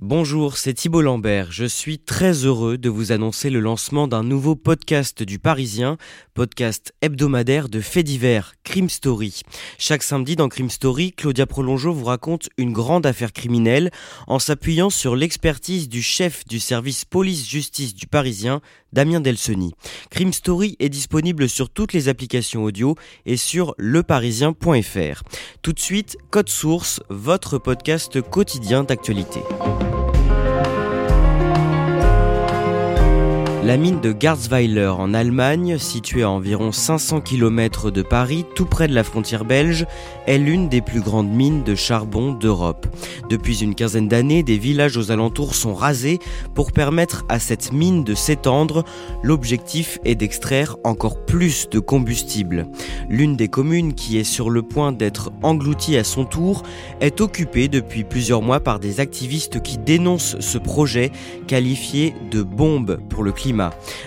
Bonjour, c'est Thibault Lambert. Je suis très heureux de vous annoncer le lancement d'un nouveau podcast du Parisien, podcast hebdomadaire de faits divers, Crime Story. Chaque samedi dans Crime Story, Claudia Prolongeau vous raconte une grande affaire criminelle en s'appuyant sur l'expertise du chef du service police-justice du Parisien, Damien Delseny. Crime Story est disponible sur toutes les applications audio et sur leparisien.fr. Tout de suite, Code Source, votre podcast quotidien d'actualité. La mine de Garzweiler en Allemagne, située à environ 500 km de Paris, tout près de la frontière belge, est l'une des plus grandes mines de charbon d'Europe. Depuis une quinzaine d'années, des villages aux alentours sont rasés pour permettre à cette mine de s'étendre. L'objectif est d'extraire encore plus de combustible. L'une des communes qui est sur le point d'être engloutie à son tour est occupée depuis plusieurs mois par des activistes qui dénoncent ce projet qualifié de bombe pour le climat.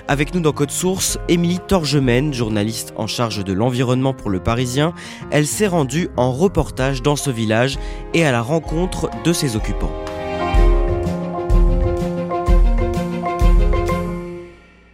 Avec nous dans Code Source, Émilie Torgemène, journaliste en charge de l'environnement pour le Parisien. Elle s'est rendue en reportage dans ce village et à la rencontre de ses occupants.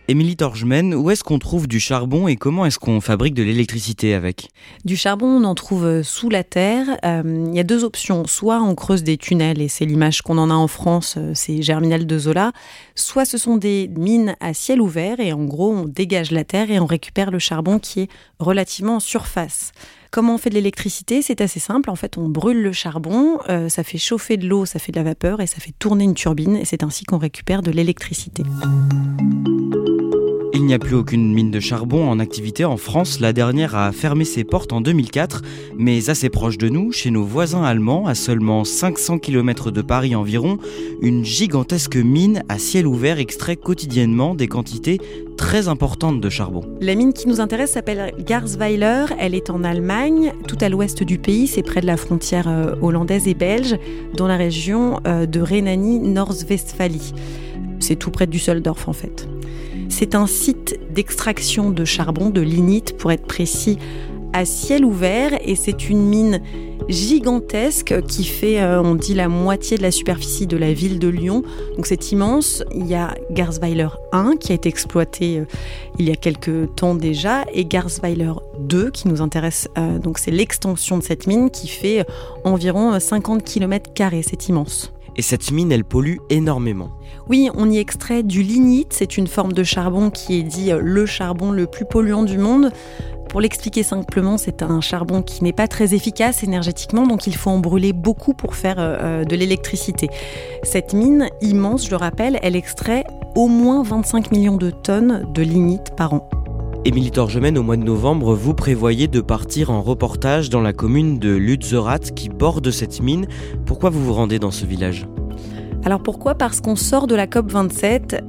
Émilie Torgemène, où est-ce qu'on trouve du charbon et comment est-ce qu'on fabrique de l'électricité avec? Du charbon, on en trouve euh, sous la terre. Euh, il y a deux options. Soit on creuse des tunnels, et c'est l'image qu'on en a en France, euh, c'est Germinal de Zola. Soit ce sont des mines à ciel ouvert, et en gros, on dégage la terre et on récupère le charbon qui est relativement en surface. Comment on fait de l'électricité? C'est assez simple. En fait, on brûle le charbon, ça fait chauffer de l'eau, ça fait de la vapeur et ça fait tourner une turbine. Et c'est ainsi qu'on récupère de l'électricité. Il n'y a plus aucune mine de charbon en activité en France. La dernière a fermé ses portes en 2004, mais assez proche de nous, chez nos voisins allemands, à seulement 500 km de Paris environ, une gigantesque mine à ciel ouvert extrait quotidiennement des quantités très importantes de charbon. La mine qui nous intéresse s'appelle Garzweiler. Elle est en Allemagne, tout à l'ouest du pays. C'est près de la frontière euh, hollandaise et belge, dans la région euh, de Rhénanie-Nord-Westphalie. C'est tout près du Düsseldorf en fait. C'est un site d'extraction de charbon, de lignite pour être précis, à ciel ouvert et c'est une mine gigantesque qui fait, euh, on dit, la moitié de la superficie de la ville de Lyon. Donc c'est immense. Il y a Garzweiler 1 qui a été exploité euh, il y a quelques temps déjà et Garzweiler 2 qui nous intéresse. Euh, donc c'est l'extension de cette mine qui fait environ 50 km. C'est immense. Et cette mine, elle pollue énormément. Oui, on y extrait du lignite, c'est une forme de charbon qui est dit euh, le charbon le plus polluant du monde. Pour l'expliquer simplement, c'est un charbon qui n'est pas très efficace énergétiquement, donc il faut en brûler beaucoup pour faire euh, euh, de l'électricité. Cette mine immense, je le rappelle, elle extrait au moins 25 millions de tonnes de lignite par an. Émilie Torgemène, au mois de novembre, vous prévoyez de partir en reportage dans la commune de Lutzerat qui borde cette mine. Pourquoi vous vous rendez dans ce village? Alors pourquoi? Parce qu'on sort de la COP 27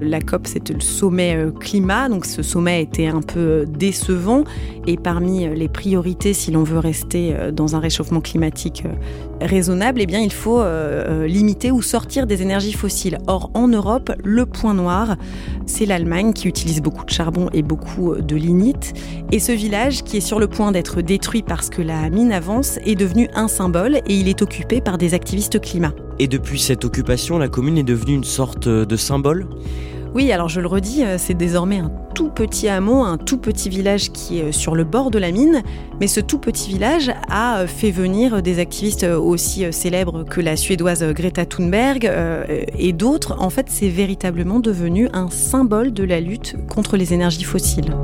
la COP, c'était le sommet euh, climat, donc ce sommet était un peu euh, décevant. Et parmi euh, les priorités, si l'on veut rester dans un réchauffement climatique raisonnable, eh bien, il faut limiter ou sortir des énergies fossiles. Or, en Europe, le point noir, c'est l'Allemagne qui utilise beaucoup de charbon et beaucoup de lignite. Et ce village, qui est sur le point d'être détruit parce que la mine avance, est devenu un symbole et il est occupé par des activistes climat. Et depuis cette occupation, la commune est devenue une sorte de symbole? Oui, alors je le redis, euh, c'est désormais un tout petit hameau, un tout petit village qui est euh, sur le bord de la mine, mais ce tout petit village a euh, fait venir des activistes aussi célèbres que la suédoise Greta Thunberg et d'autres. En fait, c'est véritablement devenu un symbole de la lutte contre les énergies fossiles.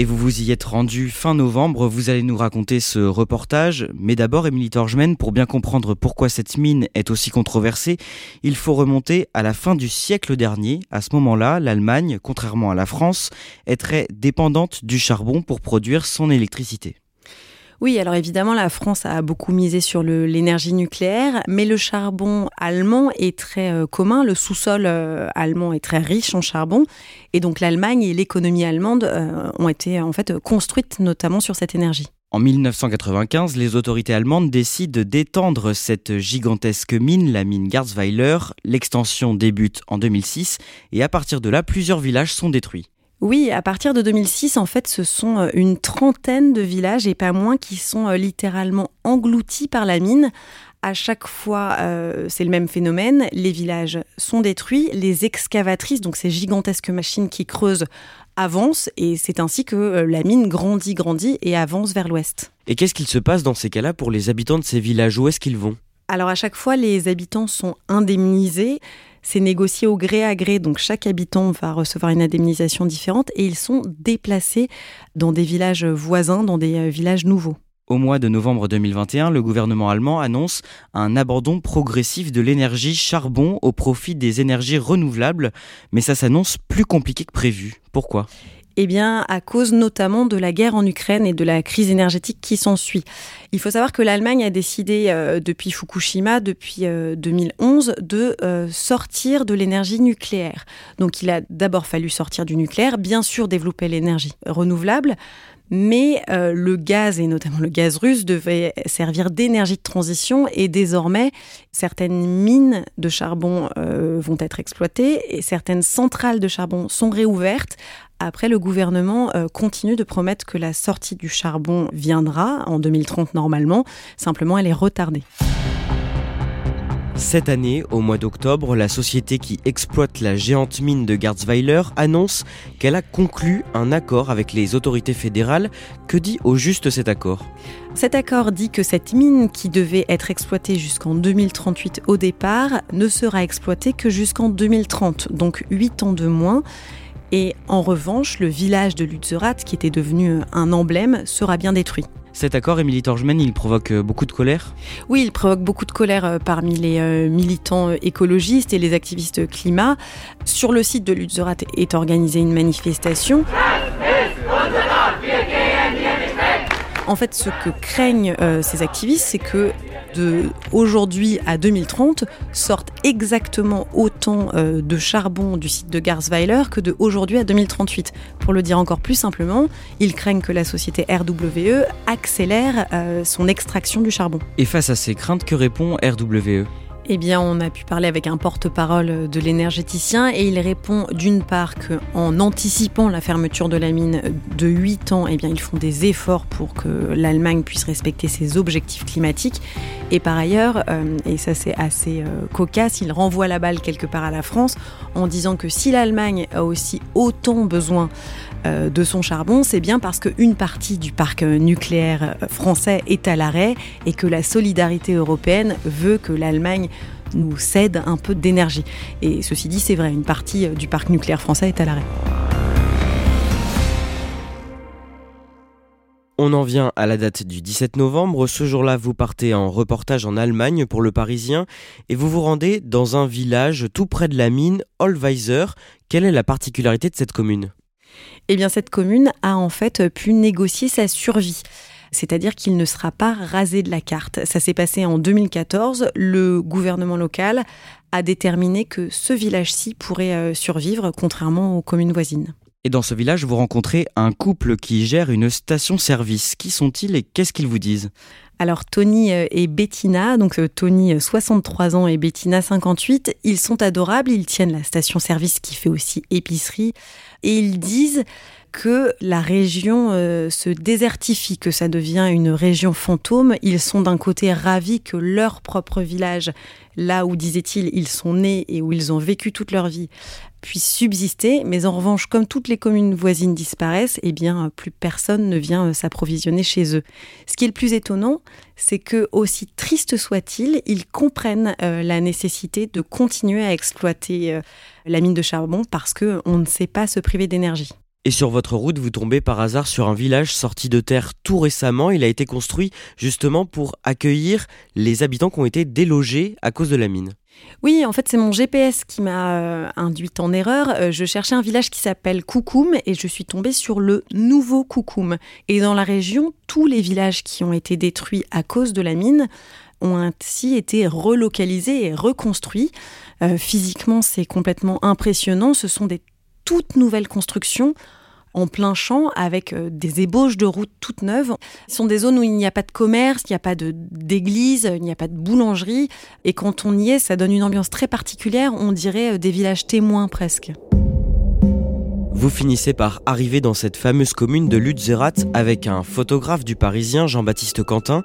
Et vous vous y êtes rendu fin novembre, vous allez nous raconter ce reportage. Mais d'abord, Émilie Torgemen, pour bien comprendre pourquoi cette mine est aussi controversée, il faut remonter à la fin du siècle dernier. À ce moment-là, l'Allemagne, contrairement à la France, est très dépendante du charbon pour produire son électricité. Oui, alors évidemment, la France a beaucoup misé sur l'énergie nucléaire, mais le charbon allemand est très euh, commun. Le sous-sol euh, allemand est très riche en charbon. Et donc l'Allemagne et l'économie allemande euh, ont été en fait construites notamment sur cette énergie. En 1995, les autorités allemandes décident d'étendre cette gigantesque mine, la mine Garzweiler. L'extension débute en 2006 et à partir de là, plusieurs villages sont détruits. Oui, à partir de 2006, en fait, ce sont euh, une trentaine de villages et pas moins qui sont euh, littéralement engloutis par la mine. À chaque fois, euh, c'est le même phénomène. Les villages sont détruits, les excavatrices, donc ces gigantesques machines qui creusent, avancent et c'est ainsi que la mine grandit, grandit et avance vers l'ouest. Et qu'est-ce qu'il se passe dans ces cas-là pour les habitants de ces villages? Où est-ce qu'ils vont? Alors à chaque fois, les habitants sont indemnisés. C'est négocié au gré à gré, donc chaque habitant va recevoir une indemnisation différente et ils sont déplacés dans des villages voisins, dans des euh, villages nouveaux. Au mois de novembre 2021, le gouvernement allemand annonce un abandon progressif de l'énergie charbon au profit des énergies renouvelables, mais ça s'annonce plus compliqué que prévu. Pourquoi? Eh bien, à cause notamment de la guerre en Ukraine et de la crise énergétique qui s'ensuit. Il faut savoir que l'Allemagne a décidé euh, depuis Fukushima, depuis 2011, euh, de euh, sortir de l'énergie nucléaire. Donc, il a d'abord fallu sortir du nucléaire, bien sûr développer l'énergie renouvelable, mais le gaz, et notamment le gaz russe, devait servir d'énergie de transition et désormais, certaines mines de charbon vont être exploitées et certaines centrales de charbon sont réouvertes après, le gouvernement euh, continue de promettre que la sortie du charbon viendra en 2030 normalement. Simplement, elle est retardée. Cette année, au mois d'octobre, la société qui exploite la géante mine de Garzweiler annonce qu'elle a conclu un accord avec les autorités fédérales. Que dit au juste cet accord? Cet accord dit que cette mine qui devait être exploitée jusqu'en 2038 au départ ne sera exploitée que jusqu'en 2030, donc 8 ans de moins. Et en revanche, le village de Lutzerat, qui était devenu un emblème, sera bien détruit. Cet accord, Émilie Torgemen, il provoque euh, beaucoup de colère? Oui, il provoque beaucoup de colère euh, parmi les euh, militants écologistes et les activistes climat. Sur le site de Lutzerat est organisée une manifestation. En fait, ce que craignent ces activistes, c'est que de aujourd'hui à 2030 sortent exactement autant euh, de charbon du site de Garsweiler que de aujourd'hui à 2038. Pour le dire encore plus simplement, ils craignent que la société RWE accélère euh, son extraction du charbon. Et face à ces craintes, que répond RWE eh bien, on a pu parler avec un porte-parole de l'énergéticien et il répond d'une part qu'en anticipant la fermeture de la mine de 8 ans, eh bien, ils font des efforts pour que l'Allemagne puisse respecter ses objectifs climatiques. Et par ailleurs, euh, et ça c'est assez euh, cocasse, il renvoie la balle quelque part à la France en disant que si l'Allemagne a aussi autant besoin de son charbon, c'est bien parce qu'une partie du parc nucléaire français est à l'arrêt et que la solidarité européenne veut que l'Allemagne nous cède un peu d'énergie. Et ceci dit, c'est vrai, une partie du parc nucléaire français est à l'arrêt. On en vient à la date du 17 novembre. Ce jour-là, vous partez en reportage en Allemagne pour le Parisien et vous vous rendez dans un village tout près de la mine, Olweiser. Quelle est la particularité de cette commune? Eh bien, cette commune a en fait pu négocier sa survie c'est-à-dire qu'il ne sera pas rasé de la carte. Ça s'est passé en 2014. Le gouvernement local a déterminé que ce village-ci pourrait euh, survivre, contrairement aux communes voisines. Et dans ce village, vous rencontrez un couple qui gère une station-service. Qui sont-ils et qu'est-ce qu'ils vous disent? Alors Tony euh, et Bettina, donc euh, Tony 63 ans et Bettina 58, ils sont adorables, ils tiennent la station-service qui fait aussi épicerie et ils disent que la région euh, se désertifie, que ça devient une région fantôme. Ils sont d'un côté ravis que leur propre village, là où, disaient-ils, ils sont nés et où ils ont vécu toute leur vie, puisse subsister. Mais en revanche, comme toutes les communes voisines disparaissent, eh bien, plus personne ne vient euh, s'approvisionner chez eux. Ce qui est le plus étonnant, c'est que, aussi triste soit-il, ils comprennent euh, la nécessité de continuer à exploiter la mine de charbon parce qu'on ne sait pas se priver d'énergie. Et sur votre route, vous tombez par hasard sur un village sorti de terre tout récemment. Il a été construit justement pour accueillir les habitants qui ont été délogés à cause de la mine. Oui, en fait, c'est mon GPS qui m'a euh, induite en erreur. Euh, je cherchais un village qui s'appelle Koukoum et je suis tombée sur le nouveau Koukoum. Et dans la région, tous les villages qui ont été détruits à cause de la mine ont ainsi été relocalisés et reconstruits. Euh, physiquement, c'est complètement impressionnant. Ce sont des toutes nouvelles constructions en plein champ avec euh, des ébauches de routes toutes neuves. Ce sont des zones où il n'y a pas de commerce, il n'y a pas d'église, il n'y a pas de boulangerie. Et quand on y est, ça donne une ambiance très particulière, on dirait euh, des villages témoins presque. Vous finissez par arriver dans cette fameuse commune de Lutzerat avec un photographe du Parisien, Jean-Baptiste Quentin.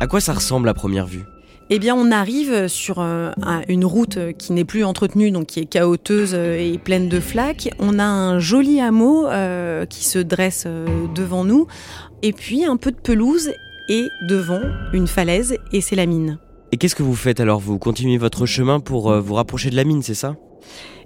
À quoi ça ressemble à première vue? Eh bien, on arrive sur euh, une route qui n'est plus entretenue, donc qui est chaoteuse euh, et pleine de flaques. On a un joli hameau euh, qui se dresse devant nous, et puis un peu de pelouse et devant une falaise, et c'est la mine. Et qu'est-ce que vous faites alors? Vous continuez votre chemin pour vous rapprocher de la mine, c'est ça?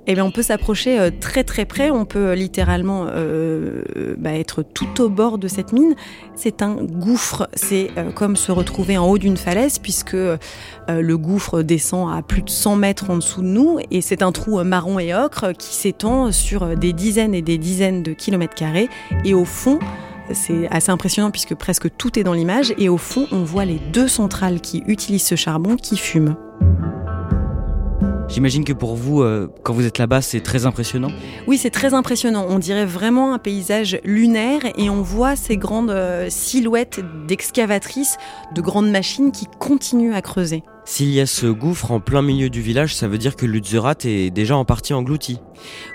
Eh bien, on peut s'approcher euh, très très près, on peut euh, littéralement euh, bah, être tout au bord de cette mine. C'est un gouffre, c'est comme se retrouver en haut d'une falaise puisque le gouffre descend à plus de 100 mètres en dessous de nous. Et c'est un trou marron et ocre qui s'étend sur des dizaines et des dizaines de kilomètres carrés. Et au fond, c'est assez impressionnant puisque presque tout est dans l'image. Et au fond on voit les deux centrales qui utilisent ce charbon qui fument. J'imagine que pour vous, euh, quand vous êtes là-bas, c'est très impressionnant. Oui, c'est très impressionnant. On dirait vraiment un paysage lunaire et on voit ces grandes euh, silhouettes d'excavatrices, de grandes machines qui continuent à creuser. S'il y a ce gouffre en plein milieu du village, ça veut dire que Lutzerat est déjà en partie englouti.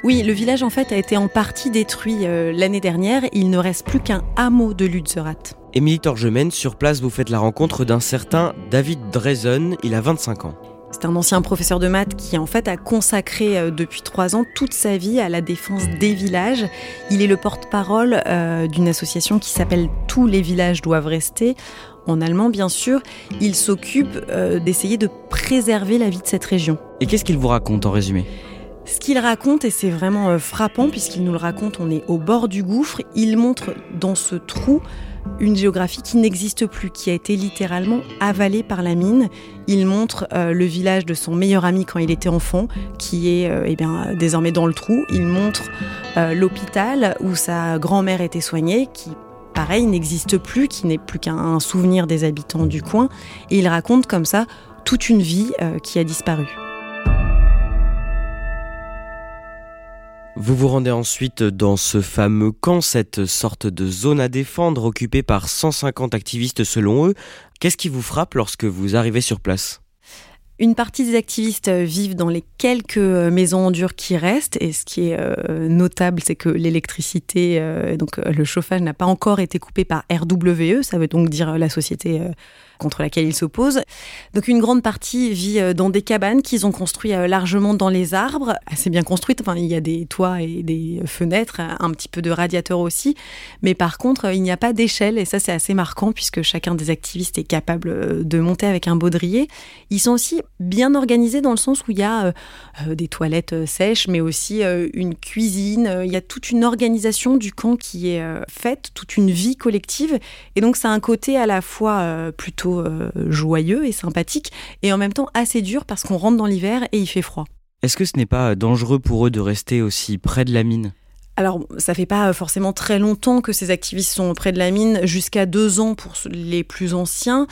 Oui, le village en fait a été en partie détruit euh, l'année dernière. Il ne reste plus qu'un hameau de Lutzerat. Émilie Torgemène, sur place, vous faites la rencontre d'un certain David Drezen. Il a 25 ans. C'est un ancien professeur de maths qui en fait a consacré euh, depuis trois ans toute sa vie à la défense des villages. Il est le porte-parole euh, d'une association qui s'appelle Tous les villages doivent rester. En allemand, bien sûr, il s'occupe euh, d'essayer de préserver la vie de cette région. Et qu'est-ce qu'il vous raconte en résumé? Ce qu'il raconte, et c'est vraiment frappant puisqu'il nous le raconte, on est au bord du gouffre, il montre dans ce trou une géographie qui n'existe plus, qui a été littéralement avalée par la mine. Il montre euh, le village de son meilleur ami quand il était enfant, qui est euh, eh bien, désormais dans le trou. Il montre euh, l'hôpital où sa grand-mère était soignée, qui pareil n'existe plus, qui n'est plus qu'un souvenir des habitants du coin. Et il raconte comme ça toute une vie qui a disparu. Vous vous rendez ensuite dans ce fameux camp, cette sorte de zone à défendre occupée par 150 activistes selon eux. Qu'est-ce qui vous frappe lorsque vous arrivez sur place? Une partie des activistes vivent dans les quelques maisons en dur qui restent, et ce qui est euh, notable, c'est que l'électricité, euh, donc euh, le chauffage n'a pas encore été coupé par RWE, ça veut donc dire la société contre laquelle ils s'opposent. Donc une grande partie vit euh, dans des cabanes qu'ils ont construites euh, largement dans les arbres, assez bien construites. Enfin, il y a des toits et des fenêtres, un petit peu de radiateurs aussi. Mais par contre, il n'y a pas d'échelle et ça c'est assez marquant puisque chacun des activistes est capable euh, de monter avec un baudrier. Ils sont aussi bien organisés dans le sens où il y a des toilettes sèches, mais aussi une cuisine. Il y a toute une organisation du camp qui est faite, toute une vie collective. Et donc ça a un côté à la fois plutôt euh, joyeux et sympathique, et en même temps assez dur parce qu'on rentre dans l'hiver et il fait froid. Est-ce que ce n'est pas dangereux pour eux de rester aussi près de la mine? Alors, ça fait pas forcément très longtemps que ces activistes sont près de la mine, jusqu'à deux ans pour les plus anciens.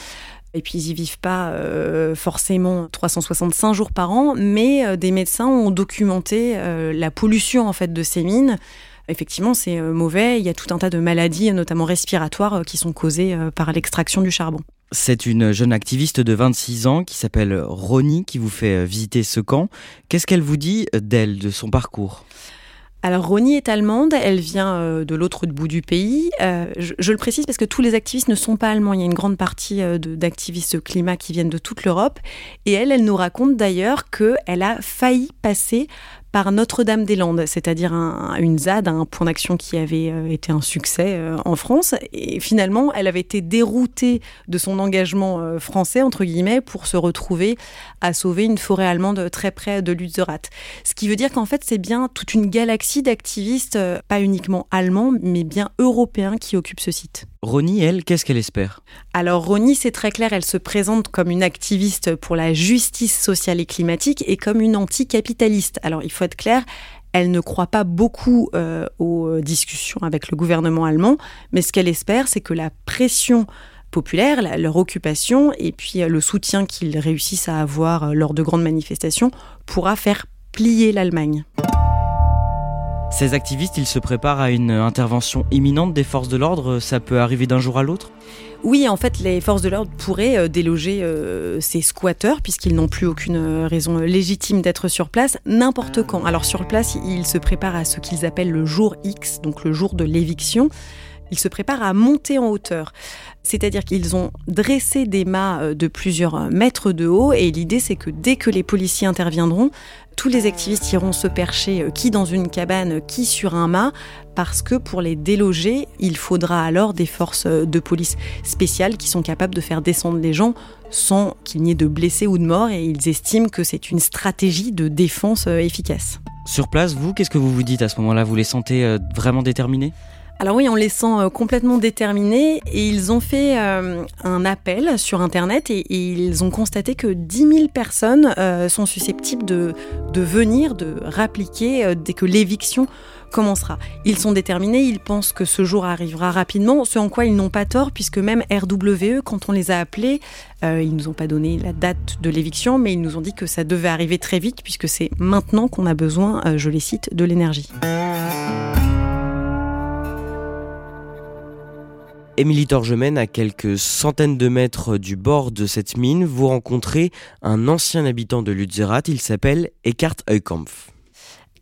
Et puis ils y vivent pas euh, forcément 365 jours par an, mais euh, des médecins ont documenté la pollution en fait de ces mines effectivement, c'est euh, mauvais. Il y a tout un tas de maladies, notamment respiratoires, euh, qui sont causées euh, par l'extraction du charbon. C'est une jeune activiste de 26 ans qui s'appelle Ronnie qui vous fait visiter ce camp. Qu'est-ce qu'elle vous dit d'elle, de son parcours? Alors Ronnie est allemande, elle vient de l'autre bout du pays. je, le précise parce que tous les activistes ne sont pas allemands. Il y a une grande partie d'activistes climat qui viennent de toute l'Europe. Et elle, elle nous raconte d'ailleurs qu'elle a failli passer par Notre-Dame-des-Landes, c'est-à-dire une ZAD, un point d'action qui avait euh, été un succès euh, en France. Et finalement, elle avait été déroutée de son engagement euh, français, entre guillemets, pour se retrouver à sauver une forêt allemande très près de Lützerath. Ce qui veut dire qu'en fait, c'est bien toute une galaxie d'activistes, pas uniquement allemands, mais bien européens qui occupent ce site. Ronnie, elle, qu'est-ce qu'elle espère? Alors Ronnie, c'est très clair, elle se présente comme une activiste pour la justice sociale et climatique et comme une anticapitaliste. Alors il faut être clair, elle ne croit pas beaucoup euh, aux discussions avec le gouvernement allemand, mais ce qu'elle espère, c'est que la pression populaire, leur occupation et puis euh, le soutien qu'ils réussissent à avoir euh, lors de grandes manifestations pourra faire plier l'Allemagne. Ces activistes, ils se préparent à une intervention imminente des forces de l'ordre, ça peut arriver d'un jour à l'autre? Oui, en fait, les forces de l'ordre pourraient euh, déloger euh, ces squatteurs, puisqu'ils n'ont plus aucune euh, raison légitime d'être sur place, n'importe quand. Alors sur place, ils se préparent à ce qu'ils appellent le jour X, donc le jour de l'éviction. Ils se préparent à monter en hauteur. C'est-à-dire qu'ils ont dressé des mâts de plusieurs mètres de haut et l'idée c'est que dès que les policiers interviendront, tous les activistes iront se percher, euh, qui dans une cabane, qui sur un mât, parce que pour les déloger, il faudra alors des forces euh, de police spéciales qui sont capables de faire descendre les gens sans qu'il n'y ait de blessés ou de morts, et ils estiment que c'est une stratégie de défense euh, efficace. Sur place, vous, qu'est-ce que vous vous dites à ce moment-là? Vous les sentez vraiment déterminés? Alors oui, on les sent euh, complètement déterminés et ils ont fait euh, un appel sur Internet et, ils ont constaté que 10 000 personnes euh, sont susceptibles de, de venir, de rappliquer dès que l'éviction commencera. Ils sont déterminés, ils pensent que ce jour arrivera rapidement, ce en quoi ils n'ont pas tort, puisque même RWE, quand on les a appelés, ils nous ont pas donné la date de l'éviction, mais ils nous ont dit que ça devait arriver très vite, puisque c'est maintenant qu'on a besoin, je les cite, de l'énergie. Émilie Torgemène, à quelques centaines de mètres du bord de cette mine, vous rencontrez un ancien habitant de Lützerath, il s'appelle Eckhard Heukampf.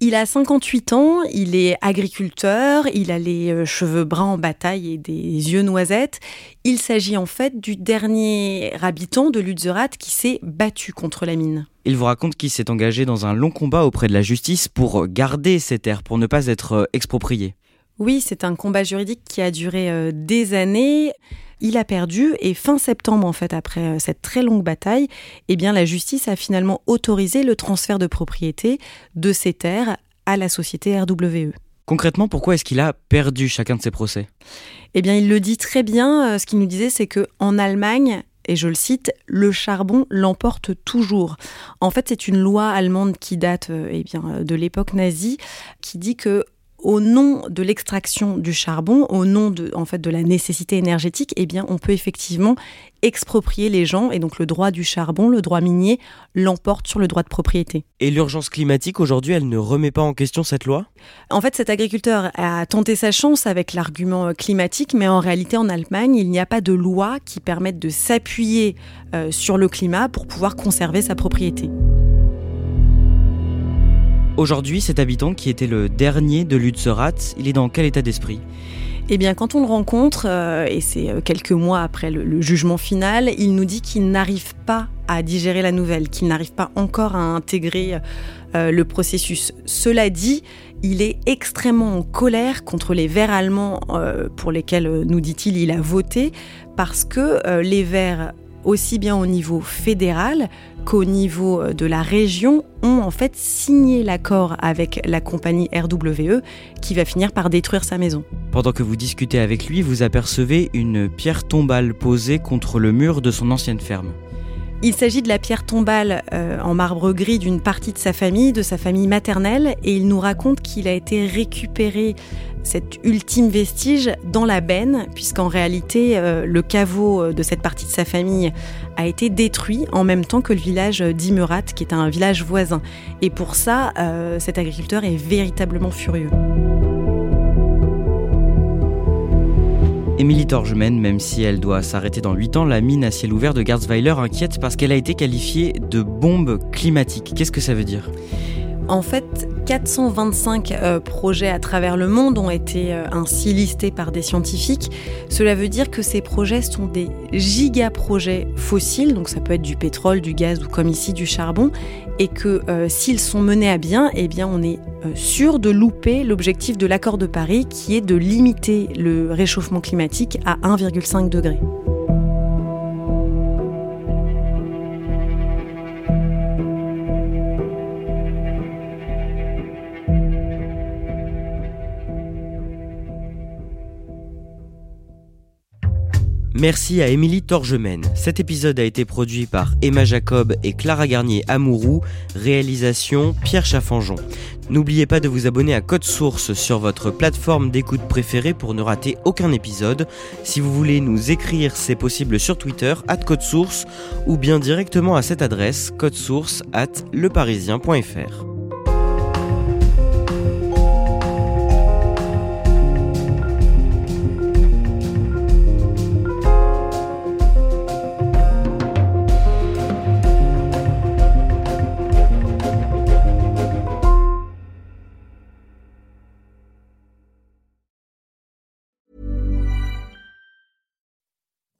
Il a 58 ans, il est agriculteur, il a les euh, cheveux bruns en bataille et des yeux noisettes. Il s'agit en fait du dernier habitant de Lützerath qui s'est battu contre la mine. Il vous raconte qu'il s'est engagé dans un long combat auprès de la justice pour garder ses terres, pour ne pas être euh, exproprié. Oui, c'est un combat juridique qui a duré euh, des années. Il a perdu et fin septembre, en fait, après euh, cette très longue bataille, eh bien, la justice a finalement autorisé le transfert de propriété de ces terres à la société RWE. Concrètement, pourquoi est-ce qu'il a perdu chacun de ses procès? Eh bien, il le dit très bien. Euh, ce qu'il nous disait, c'est que en Allemagne, et je le cite, le charbon l'emporte toujours. En fait, c'est une loi allemande qui date eh bien, de l'époque nazie, qui dit que au nom de l'extraction du charbon, au nom de, en fait, de la nécessité énergétique, eh bien, on peut effectivement exproprier les gens et donc le droit du charbon, le droit minier, l'emporte sur le droit de propriété. Et l'urgence climatique aujourd'hui, elle ne remet pas en question cette loi? En fait, cet agriculteur a tenté sa chance avec l'argument climatique, mais en réalité, en Allemagne, il n'y a pas de loi qui permette de s'appuyer euh, sur le climat pour pouvoir conserver sa propriété. Aujourd'hui, cet habitant qui était le dernier de Lützerath, il est dans quel état d'esprit? Eh bien, quand on le rencontre, euh, et c'est euh, quelques mois après le, jugement final, il nous dit qu'il n'arrive pas à digérer la nouvelle, qu'il n'arrive pas encore à intégrer euh, le processus. Cela dit, il est extrêmement en colère contre les Verts allemands pour lesquels, nous dit-il, il a voté, parce que les Verts aussi bien au niveau fédéral qu'au niveau euh, de la région, ont en fait signé l'accord avec la compagnie RWE qui va finir par détruire sa maison. Pendant que vous discutez avec lui, vous apercevez une pierre tombale posée contre le mur de son ancienne ferme. Il s'agit de la pierre tombale euh, en marbre gris d'une partie de sa famille, de sa famille maternelle, et il nous raconte qu'il a été récupéré cet ultime vestige dans la benne, puisqu'en réalité, euh, le caveau euh, de cette partie de sa famille a été détruit en même temps que le village d'Imerat, qui est un village voisin. Et pour ça, cet agriculteur est véritablement furieux. Émilie Torgemène, même si elle doit s'arrêter dans 8 ans, la mine à ciel ouvert de Garzweiler inquiète parce qu'elle a été qualifiée de bombe climatique. Qu'est-ce que ça veut dire? En fait, 425 euh, projets à travers le monde ont été euh, ainsi listés par des scientifiques. Cela veut dire que ces projets sont des gigaprojets fossiles, donc ça peut être du pétrole, du gaz ou comme ici du charbon, et que euh, s'ils sont menés à bien, eh bien on est sûr de louper l'objectif de l'accord de Paris qui est de limiter le réchauffement climatique à 1,5 degré. Merci à Émilie Torgemène. Cet épisode a été produit par Emma Jacob et Clara Garnier Amourou, réalisation Pierre Chaffanjon. N'oubliez pas de vous abonner à Code Source sur votre plateforme d'écoute préférée pour ne rater aucun épisode. Si vous voulez nous écrire, c'est possible sur Twitter, at Code Source, ou bien directement à cette adresse, codesource at leparisien.fr.